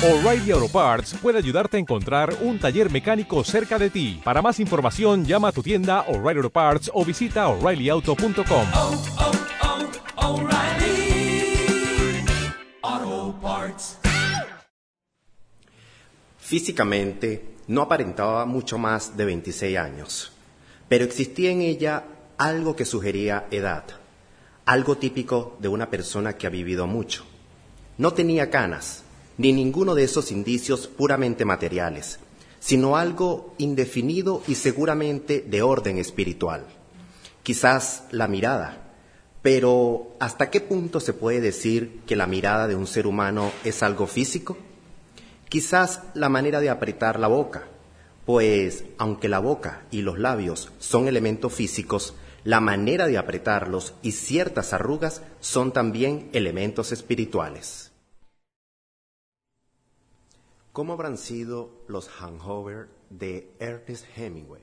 O'Reilly Auto Parts puede ayudarte a encontrar un taller mecánico cerca de ti. Para más información, llama a tu tienda O'Reilly Auto Parts o visita oreillyauto.com. oh, oh, Parts. Físicamente no aparentaba mucho más de 26 años, pero existía en ella algo que sugería edad, algo típico de una persona que ha vivido mucho. No tenía canas, ni ninguno de esos indicios puramente materiales, sino algo indefinido y seguramente de orden espiritual. Quizás la mirada, pero ¿hasta qué punto se puede decir que la mirada de un ser humano es algo físico? Quizás la manera de apretar la boca, pues aunque la boca y los labios son elementos físicos, la manera de apretarlos y ciertas arrugas son también elementos espirituales. ¿Cómo habrán sido los hangover de Ernest Hemingway?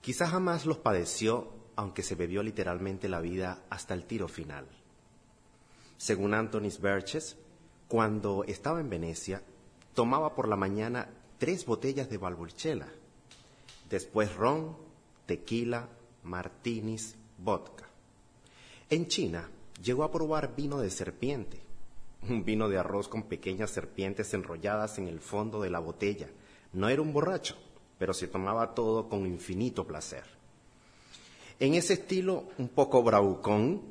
Quizás jamás los padeció, aunque se bebió literalmente la vida hasta el tiro final. Según Anthony Burgess, cuando estaba en Venecia, tomaba por la mañana tres botellas de Valburchela, después ron, tequila, martinis, vodka. En China llegó a probar vino de serpiente, un vino de arroz con pequeñas serpientes enrolladas en el fondo de la botella. No era un borracho, pero se tomaba todo con infinito placer. En ese estilo un poco bravucón,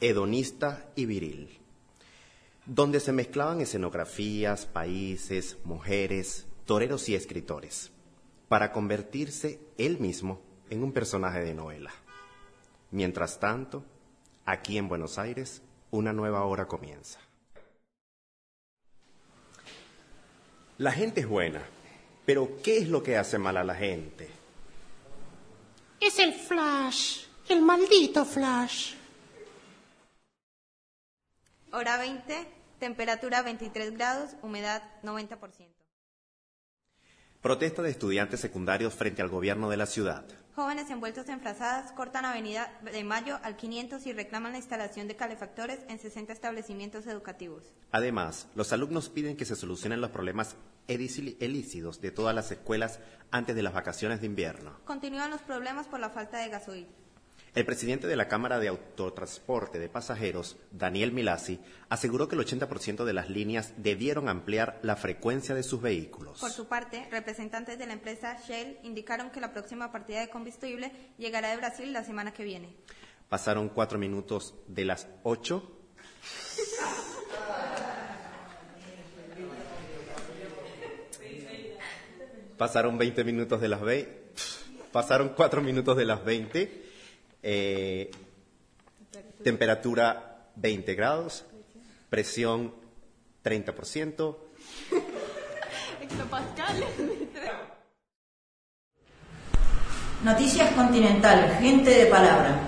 hedonista y viril donde se mezclaban escenografías, países, mujeres, toreros y escritores, para convertirse él mismo en un personaje de novela. Mientras tanto, aquí en Buenos Aires, una nueva hora comienza. La gente es buena, pero ¿qué es lo que hace mal a la gente? Es el flash, el maldito flash. Hora 20, temperatura 23 grados, humedad 90%. Protesta de estudiantes secundarios frente al gobierno de la ciudad. Jóvenes envueltos en frazadas cortan Avenida de Mayo al 500 y reclaman la instalación de calefactores en 60 establecimientos educativos. Además, los alumnos piden que se solucionen los problemas elícidos de todas las escuelas antes de las vacaciones de invierno. Continúan los problemas por la falta de gasoil. El presidente de la Cámara de Autotransporte de Pasajeros, Daniel Milasi, aseguró que el 80% de las líneas debieron ampliar la frecuencia de sus vehículos. Por su parte, representantes de la empresa Shell indicaron que la próxima partida de combustible llegará de Brasil la semana que viene. Pasaron cuatro minutos de las ocho. Pasaron 20 minutos de las 20. Pasaron cuatro minutos de las 20. Eh, temperatura 20 grados, presión 30%. Noticias Continental, gente de palabra.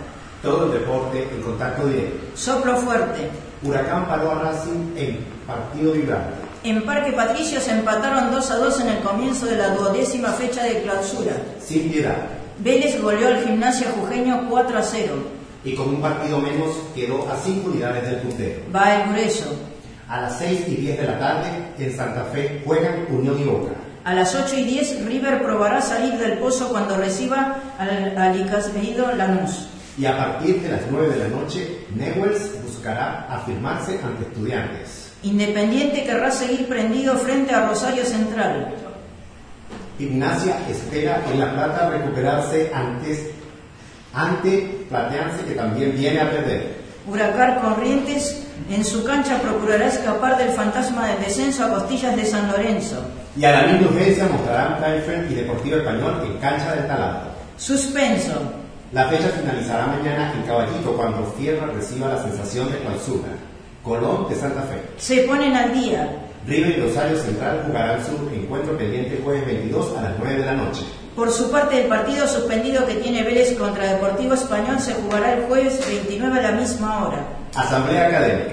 Todo el deporte en contacto directo. Soplo fuerte. Huracán paró a Racing en partido vibrante. En Parque Patricio se empataron 2 a 2 en el comienzo de la duodécima fecha de clausura. Sin piedad. Vélez goleó al gimnasio jujeño 4 a 0. Y con un partido menos quedó a 5 unidades del puntero. Va el grueso. A las 6 y 10 de la tarde en Santa Fe juegan Unión y Boca. A las 8 y 10 River probará salir del pozo cuando reciba al, al Lanús. Y a partir de las 9 de la noche, Newells buscará afirmarse ante estudiantes. Independiente querrá seguir prendido frente a Rosario Central. Gimnasia espera en La Plata recuperarse antes, ante Plateanse que también viene a perder. Huracán Corrientes en su cancha procurará escapar del fantasma del descenso a costillas de San Lorenzo. Y a la misma urgencia mostrarán Taifel y Deportivo Español en cancha del Taladro. Suspenso. La fecha finalizará mañana en Caballito cuando Fierra reciba la sensación de clausura. Colón de Santa Fe. Se ponen al día. River y Rosario Central jugarán su encuentro pendiente jueves 22 a las 9 de la noche. Por su parte, el partido suspendido que tiene Vélez contra Deportivo Español se jugará el jueves 29 a la misma hora. Asamblea Académica.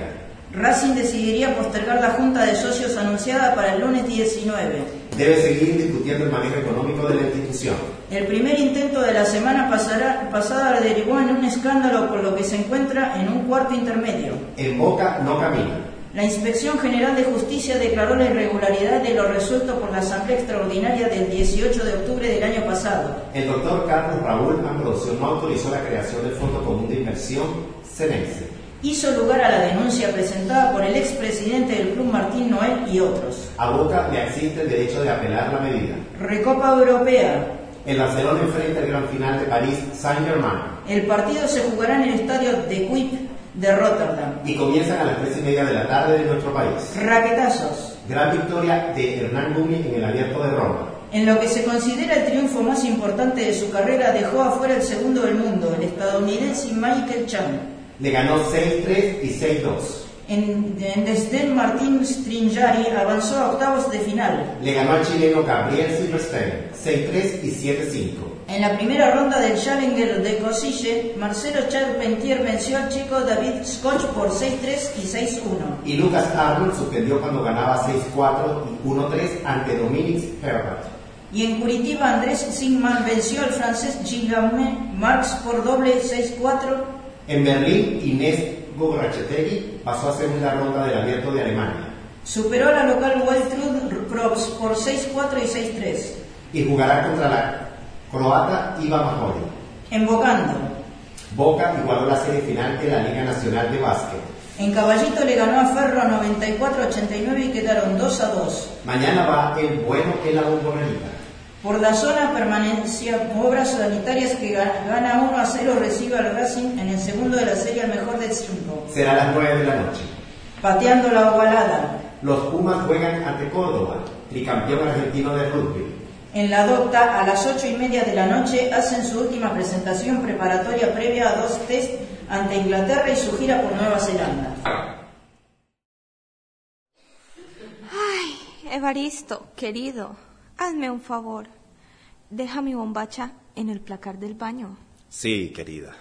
Racing decidiría postergar la junta de socios anunciada para el lunes 19. Debe seguir discutiendo el manejo económico de la institución. El primer intento de la semana pasará- pasada derivó en un escándalo por lo que se encuentra en un cuarto intermedio. En Boca no camina. La Inspección General de Justicia declaró la irregularidad de lo resuelto por la Asamblea Extraordinaria del 18 de octubre del año pasado. El doctor Carlos Raúl Ambrosio no autorizó la creación del Fondo Común de Inversión, CENENSE. Hizo lugar a la denuncia presentada por el expresidente del Club Martín Noel y otros. A Boca le existe el derecho de apelar la medida. Recopa Europea. El Barcelona enfrenta el gran final de París Saint-Germain El partido se jugará en el estadio de Kuip de Rotterdam. y comienzan a las tres y media de la tarde de nuestro país. Raquetazos. Gran victoria de Hernán Gumi en el Abierto de Roma. En lo que se considera el triunfo más importante de su carrera, dejó afuera el segundo del mundo, el estadounidense Michael Chang. Le ganó 6-3 y 6-2. En, en Desdén, Martín Stringari avanzó a octavos de final. Le ganó al chileno Gabriel Silverstein 6-3 y 7-5. En la primera ronda del Challenger de Cosille, Marcelo Charpentier venció al chico David Scotch por 6-3 y 6-1. Y Lucas Arnold suspendió cuando ganaba 6-4 y 1-3 ante Dominic Herbert. Y en Curitiba, Andrés Sigman venció al francés Gilles Marx por doble 6-4. En Berlín, Inés Gograchetegui pasó a segunda ronda del Abierto de Alemania Superó a la local Waltrud Probst por 6-4 y 6-3. y jugará contra la croata Iva Mahori. En Boca igualó la serie final de la Liga Nacional de Básquet. En Caballito le ganó a Ferro 94-89 y quedaron 2 a 2. Mañana va el bueno que la bombonera. Por la zona permanencia obras sanitarias que ga- gana 1 a 0 recibe al Racing en el segundo de la serie al mejor de 5. Será a las 9 de la noche. Pateando la ovalada. Los Pumas juegan ante Córdoba, tricampeón argentino de rugby. En la docta, a las 8 y media de la noche, hacen su última presentación preparatoria previa a dos test ante Inglaterra y su gira por Nueva Zelanda. Ay, Evaristo, querido, hazme un favor. Deja mi bombacha en el placar del baño. Sí, querida.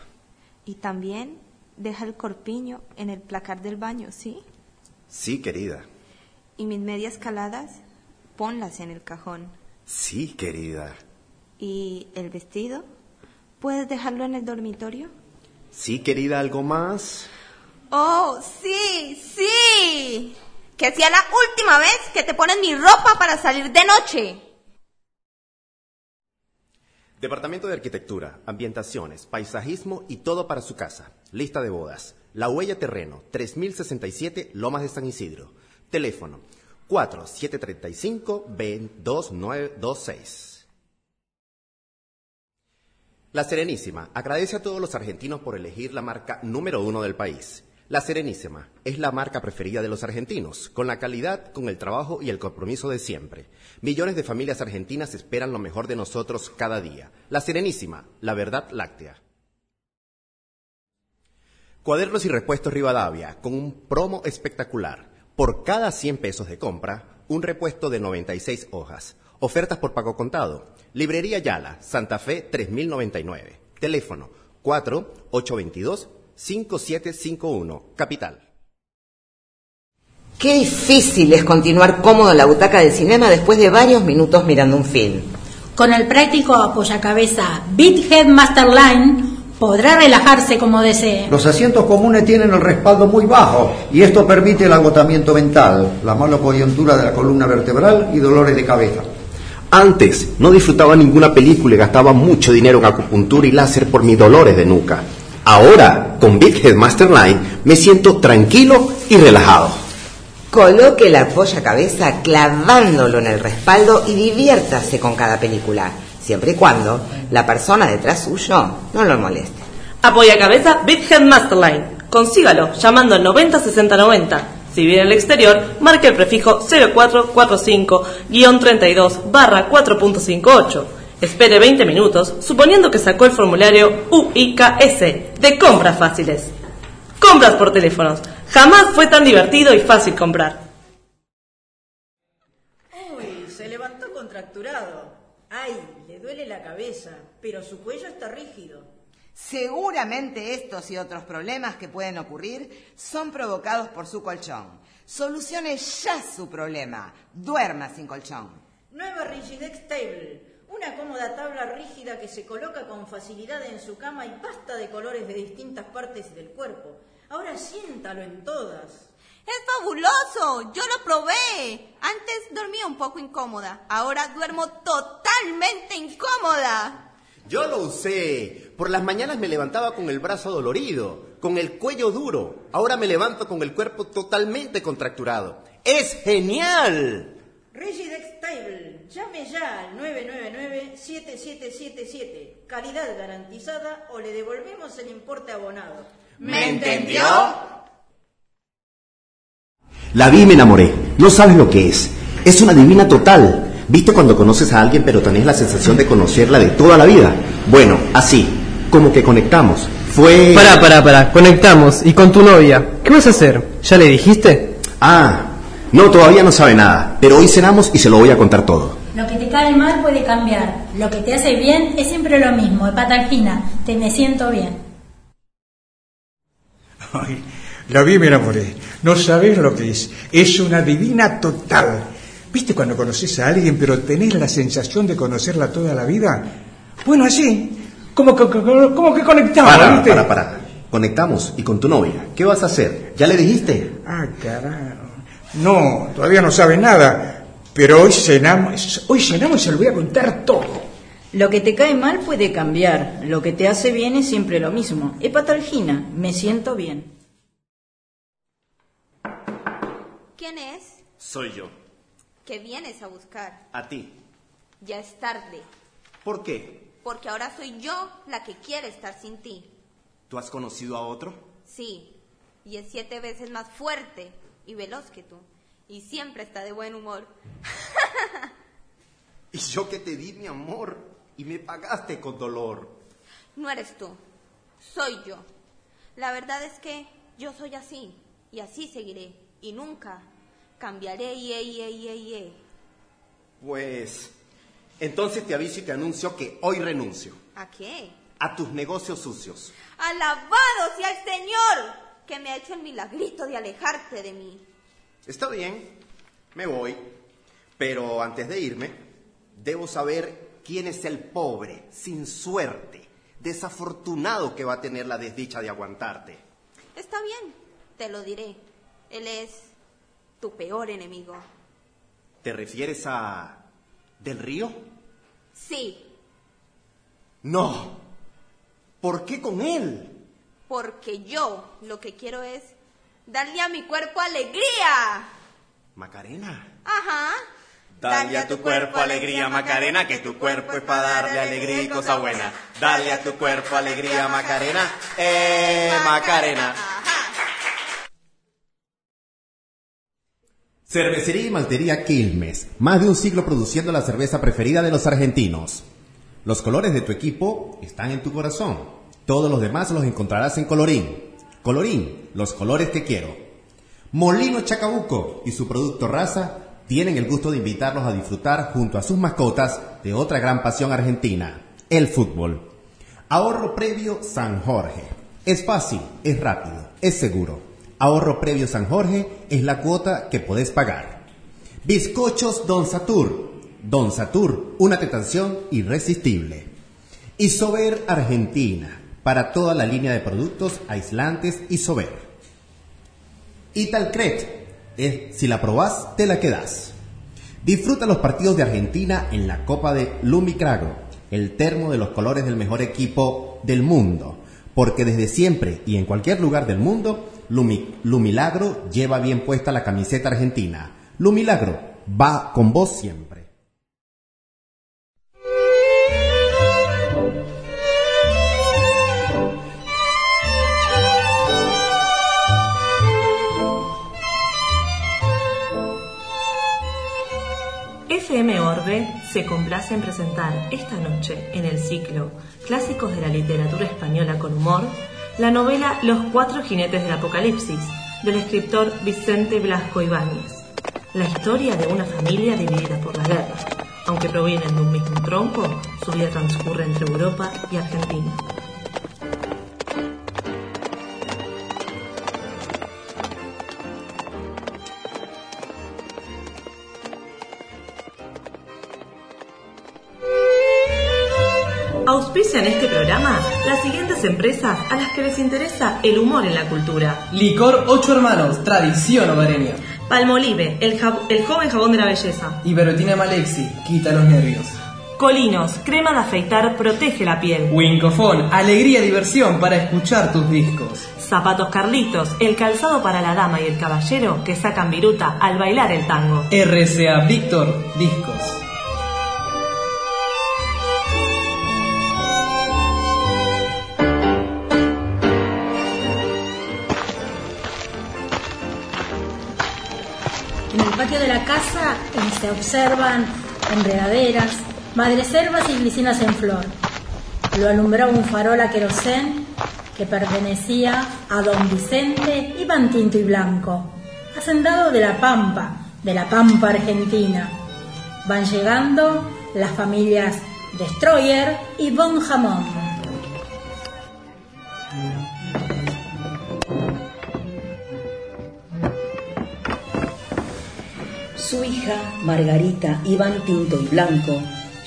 Y también deja el corpiño en el placar del baño, ¿sí? Sí, querida. Y mis medias caladas, ponlas en el cajón. Sí, querida. ¿Y el vestido? ¿Puedes dejarlo en el dormitorio? Sí, querida, ¿algo más? Oh, sí, sí. Que sea la última vez que te pones mi ropa para salir de noche. Departamento de Arquitectura, Ambientaciones, Paisajismo y todo para su casa. Lista de bodas. La Huella Terreno, 3067 Lomas de San Isidro. Teléfono 4735-2926. La Serenísima agradece a todos los argentinos por elegir la marca número uno del país. La Serenísima es la marca preferida de los argentinos, con la calidad, con el trabajo y el compromiso de siempre. Millones de familias argentinas esperan lo mejor de nosotros cada día. La Serenísima, la verdad láctea. Cuadernos y repuestos Rivadavia, con un promo espectacular. Por cada 100 pesos de compra, un repuesto de 96 hojas. Ofertas por pago contado. Librería Yala, Santa Fe 3099. Teléfono 4-822-5751. Capital. Qué difícil es continuar cómodo en la butaca del cinema después de varios minutos mirando un film. Con el práctico apoyacabeza Bithead Masterline podrá relajarse como desee. Los asientos comunes tienen el respaldo muy bajo y esto permite el agotamiento mental, la mala coyuntura de la columna vertebral y dolores de cabeza. Antes no disfrutaba ninguna película y gastaba mucho dinero en acupuntura y láser por mis dolores de nuca. Ahora, con Big Masterline, me siento tranquilo y relajado. Coloque la apoyacabeza clavándolo en el respaldo y diviértase con cada película, siempre y cuando la persona detrás suyo no lo moleste. Apoya cabeza Big Head Masterline. Consígalo llamando al 906090. Si viene al exterior, marque el prefijo 0445-32 barra 4.58. Espere 20 minutos, suponiendo que sacó el formulario UIKS de compras fáciles. Compras por teléfonos. Jamás fue tan divertido y fácil comprar. Uy, se levantó contracturado. Ay, le duele la cabeza, pero su cuello está rígido. Seguramente estos y otros problemas que pueden ocurrir son provocados por su colchón. Solucione ya su problema. Duerma sin colchón. Nueva Rigidex Table. Una cómoda tabla rígida que se coloca con facilidad en su cama y basta de colores de distintas partes del cuerpo. Ahora siéntalo en todas. Es fabuloso, yo lo probé. Antes dormía un poco incómoda, ahora duermo totalmente incómoda. Yo lo usé. Por las mañanas me levantaba con el brazo dolorido, con el cuello duro. Ahora me levanto con el cuerpo totalmente contracturado. ¡Es genial! Regidex Table. Llame ya al 999-7777. Calidad garantizada o le devolvemos el importe abonado. ¿Me entendió? La vi y me enamoré. No sabes lo que es. Es una divina total. ¿Viste cuando conoces a alguien pero tenés la sensación de conocerla de toda la vida? Bueno, así. Como que conectamos. Fue... Pará, pará, pará. Conectamos. ¿Y con tu novia? ¿Qué vas a hacer? ¿Ya le dijiste? Ah, no, todavía no sabe nada. Pero hoy cenamos y se lo voy a contar todo. Lo que te cae mal puede cambiar. Lo que te hace bien es siempre lo mismo. Hepatalgina. Te me siento bien. Ay, la vi y me enamoré. No sabes lo que es. Es una divina total. ¿Viste cuando conoces a alguien pero tenés la sensación de conocerla toda la vida? Bueno, así. Como que, como que conectamos, Para, ¿viste? para, para. Conectamos. ¿Y con tu novia? ¿Qué vas a hacer? ¿Ya le dijiste? Ah, carajo. No, todavía no sabe nada. Pero hoy cenamos, hoy cenamos y se lo voy a contar todo. Lo que te cae mal puede cambiar. Lo que te hace bien es siempre lo mismo. Hepatalgina. Me siento bien. ¿Quién es? Soy yo. ¿Qué vienes a buscar? A ti. Ya es tarde, ¿Por qué? porque ahora soy yo la que quiere estar sin ti. ¿Tú has conocido a otro? Sí, y es siete veces más fuerte y veloz que tú. Y siempre está de buen humor. Y yo que te di mi amor y me pagaste con dolor. No eres tú, soy yo. La verdad es que yo soy así y así seguiré y nunca cambiaré y y y y. Pues entonces te aviso y te anuncio que hoy renuncio ¿A qué? a tus negocios sucios. Alabado sea el Señor que me ha hecho el milagrito de alejarte de mí. Está bien, me voy. Pero antes de irme, debo saber quién es el pobre, sin suerte, desafortunado que va a tener la desdicha de aguantarte. Está bien, te lo diré. Él es tu peor enemigo. ¿Te refieres a... del río? Sí, No. ¿Por qué con él? Porque yo lo que quiero es darle a mi cuerpo alegría. Macarena. Ajá. Dale a tu cuerpo alegría, Macarena, que tu cuerpo es para darle alegría y cosa buena. Dale a tu cuerpo alegría, Macarena. Eh, Macarena. Cervecería y maltería Quilmes. Más de un siglo produciendo la cerveza preferida de los argentinos. Los colores de tu equipo están en tu corazón. Todos los demás los encontrarás en Colorín. Colorín, los colores que quiero. Molino Chacabuco y su producto Raza tienen el gusto de invitarlos a disfrutar junto a sus mascotas de otra gran pasión argentina, el fútbol. Ahorro previo San Jorge. Es fácil, es rápido, es seguro. Ahorro previo San Jorge es la cuota que podés pagar. Bizcochos Don Satur. Don Satur, una tentación irresistible. Isover Argentina, para toda la línea de productos aislantes Isover. Italcret, es si la probás, te la quedás. Disfruta los partidos de Argentina en la Copa de Lumicragro, el termo de los colores del mejor equipo del mundo, porque desde siempre y en cualquier lugar del mundo, Lumi- Lumilagro lleva bien puesta la camiseta argentina. Lumilagro va con vos siempre. FM Orbe se complace en presentar esta noche en el ciclo Clásicos de la Literatura Española con Humor la novela Los Cuatro Jinetes del Apocalipsis del escritor Vicente Blasco Ibáñez. La historia de una familia dividida por la guerra. Aunque provienen de un mismo tronco, su vida transcurre entre Europa y Argentina. Auspician este programa las siguientes empresas a las que les interesa el humor en la cultura. Licor Ocho Hermanos, tradición hogareña. Palmolive, el, el joven jabón de la belleza. Iberotina Malexi, quita los nervios. Colinos, crema de afeitar, protege la piel. Wincofón, alegría y diversión para escuchar tus discos. Zapatos Carlitos, el calzado para la dama y el caballero que sacan viruta al bailar el tango. RCA Víctor, discos. De la casa se observan enredaderas, madreselvas y glicinas en flor. Lo alumbraba un farol a querosén que pertenecía a don Vicente Iván Tinto y Blanco, hacendado de la Pampa, de la Pampa Argentina. Van llegando las familias Destroyer y Von Jamón. Margarita Iván Tinto y Blanco,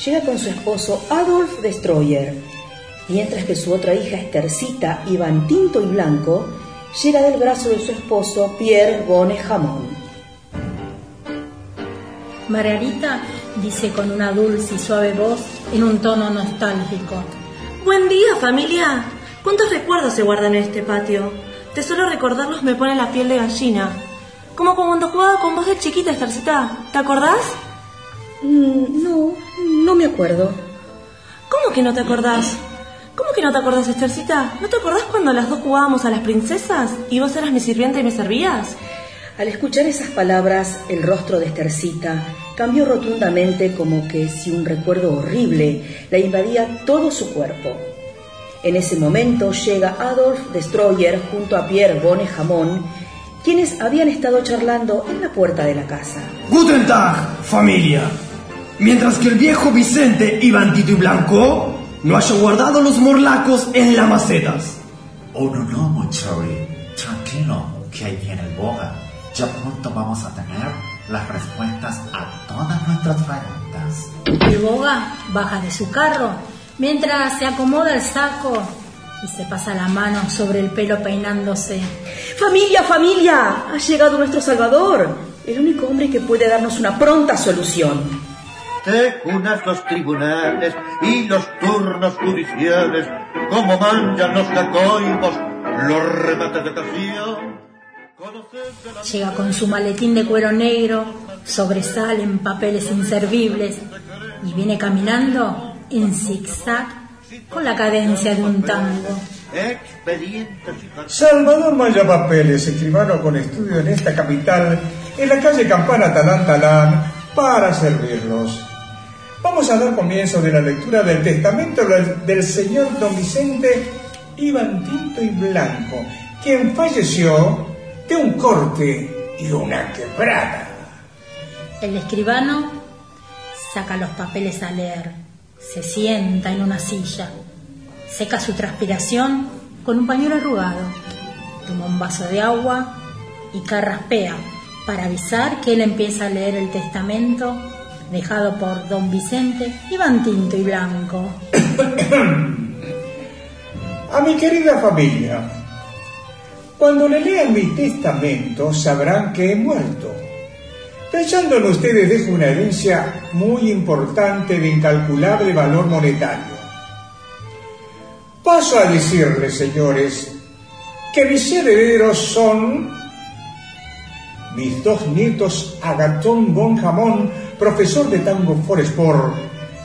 llega con su esposo Adolf Destroyer, mientras que su otra hija, Estercita Iván Tinto y Blanco, llega del brazo de su esposo Pierre Bone Jamón. Margarita dice con una dulce y suave voz en un tono nostálgico. Buen día, familia. ¿Cuántos recuerdos se guardan en este patio? De solo recordarlos me pone la piel de gallina. Como cuando jugaba con vos de chiquita, Estarcita. ¿Te acordás? Mm, no, no me acuerdo. ¿Cómo que no te acordás? ¿Cómo que no te acordás, Estercita? ¿No te acordás cuando las dos jugábamos a las princesas y vos eras mi sirvienta y me servías? Al escuchar esas palabras, el rostro de Estercita cambió rotundamente como que si un recuerdo horrible la invadía todo su cuerpo. En ese momento llega Adolf Destroyer junto a Pierre Bone Jamón, quienes habían estado charlando en la puerta de la casa. Guten Tag, familia. Mientras que el viejo Vicente Iván Tito y Blanco no haya guardado los morlacos en las macetas. Oh, no, no, Mochori. Tranquilo, que ahí viene el boga. Ya pronto vamos a tener las respuestas a todas nuestras preguntas. El boga baja de su carro mientras se acomoda el saco y se pasa la mano sobre el pelo peinándose. Familia, familia, ha llegado nuestro Salvador, el único hombre que puede darnos una pronta solución. Te unas los tribunales y los turnos judiciales, como manjan los cacoibos, los remates de ocasión. Llega con su maletín de cuero negro, sobresalen papeles inservibles y viene caminando en zigzag con la cadencia de un tango. Salvador Maya Papeles, escribano con estudio en esta capital, en la calle Campana Talán Talán, para servirlos. Vamos a dar comienzo de la lectura del testamento del- del señor don Vicente Iván Tinto y Blanco, quien falleció de un corte y una quebrada. El escribano saca los papeles a leer, se sienta en una silla, seca su transpiración con un pañuelo arrugado, toma un vaso de agua y carraspea para avisar que él empieza a leer el testamento dejado por don Vicente Iván Tinto y Blanco. A mi querida familia, cuando le lean mi testamento sabrán que he muerto. Pensando en ustedes dejo una herencia muy importante de incalculable valor monetario. Paso a decirles, señores, que mis herederos son mis dos nietos Agatón Bon Jamón, profesor de tango for Sport,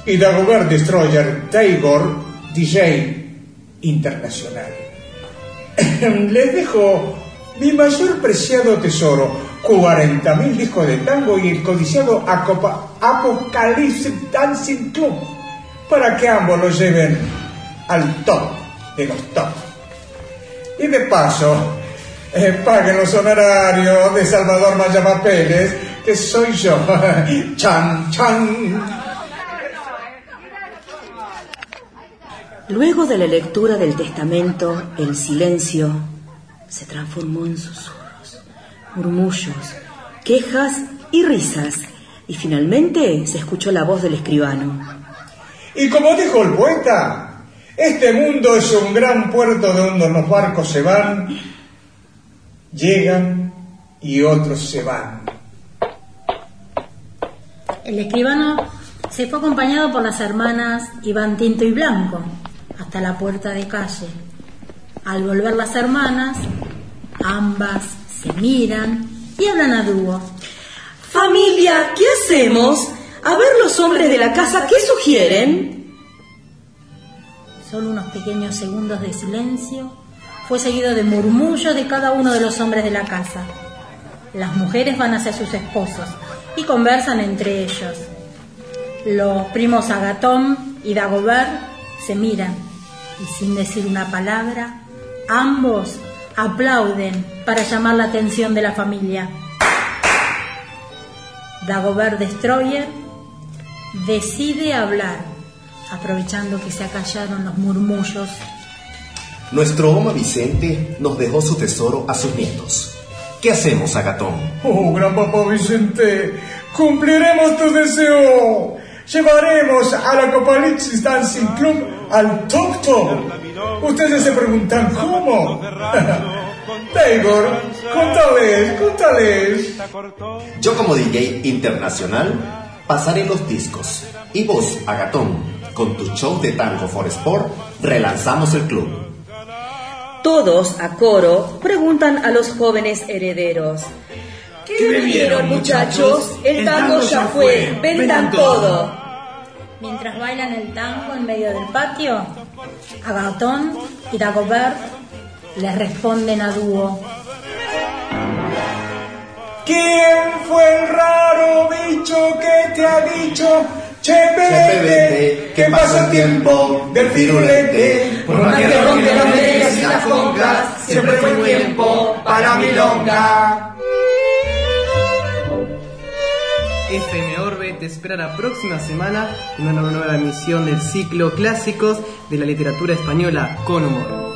y Dagobert Destroyer Taylor, DJ internacional. Les dejo mi mayor preciado tesoro, 40.000 discos de tango y el codiciado Apocalypse Dancing Club, para que ambos lo lleven al top de los top. Y de paso, eh, paguen los honorarios de Salvador Maya Papeles, que soy yo. chan, chan. Luego de la lectura del testamento, el silencio se transformó en susurros, murmullos, quejas y risas, y finalmente se escuchó la voz del escribano. Y como dijo el poeta, Este mundo es un gran puerto de donde los barcos se van, llegan y otros se van. El escribano se fue acompañado por las hermanas Iván Tinto y Blanco hasta la puerta de calle. Al volver las hermanas, ambas se miran y hablan a dúo. Familia, ¿qué hacemos? A ver los hombres de la casa, ¿qué sugieren? Solo unos pequeños segundos de silencio fue seguido de murmullos de cada uno de los hombres de la casa. Las mujeres van hacia sus esposos y conversan entre ellos. Los primos Agatón y Dagobert se miran y sin decir una palabra, ambos aplauden para llamar la atención de la familia. Dagobert Destroyer decide hablar, aprovechando que se acallaron los murmullos. Nuestro Oma Vicente nos dejó su tesoro a sus nietos. ¿Qué hacemos, Agatón? Oh, gran papá Vicente, cumpliremos tu deseo. Llevaremos a la Dancing Club al Top Top. Ustedes se preguntan cómo. Taylor, contales, contales. Yo como DJ internacional pasaré los discos. Y vos, Agatón, con tu show de tango for sport, relanzamos el club. Todos, a coro, preguntan a los jóvenes herederos. ¿Qué bebieron, muchachos? El tango ya fue, vendan todo. Mientras bailan el tango en medio del patio, Agatón y Dagobert les responden a dúo. ¿Quién fue el raro bicho que te ha dicho? Che, vete, vete, que pasa el tiempo del firulete. Por más que las medias y las congas, siempre fue tiempo para milonga. FM Orbe te espera la próxima semana en una nueva emisión del ciclo Clásicos de la Literatura Española con Humor.